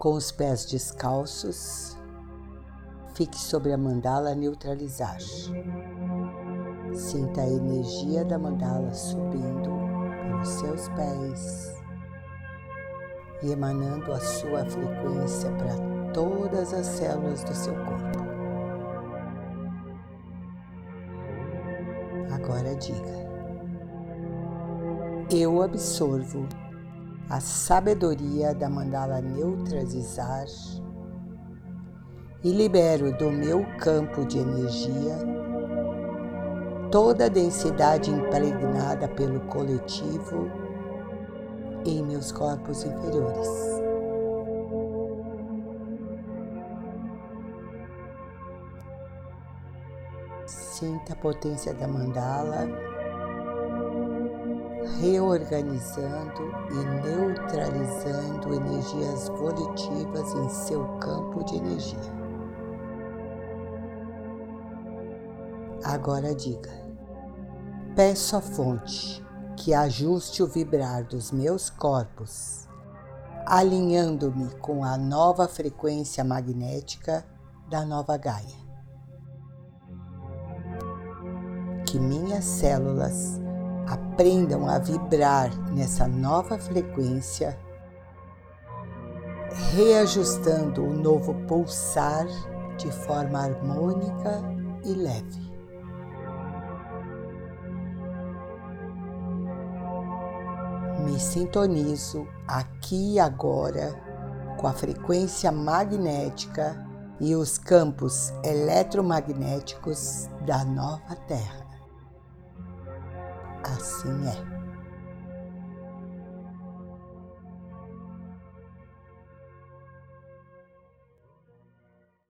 Com os pés descalços, fique sobre a mandala neutralizar. Sinta a energia da mandala subindo pelos seus pés e emanando a sua frequência para todas as células do seu corpo. Agora diga: Eu absorvo a sabedoria da mandala neutralizar e libero do meu campo de energia toda a densidade impregnada pelo coletivo em meus corpos inferiores. Sinta a potência da mandala reorganizando e neutralizando energias volitivas em seu campo de energia. Agora diga: peço à fonte que ajuste o vibrar dos meus corpos, alinhando-me com a nova frequência magnética da nova Gaia. Que minhas células aprendam a vibrar nessa nova frequência, reajustando o novo pulsar de forma harmônica e leve. me sintonizo aqui e agora com a frequência magnética e os campos eletromagnéticos da nova Terra. Assim é.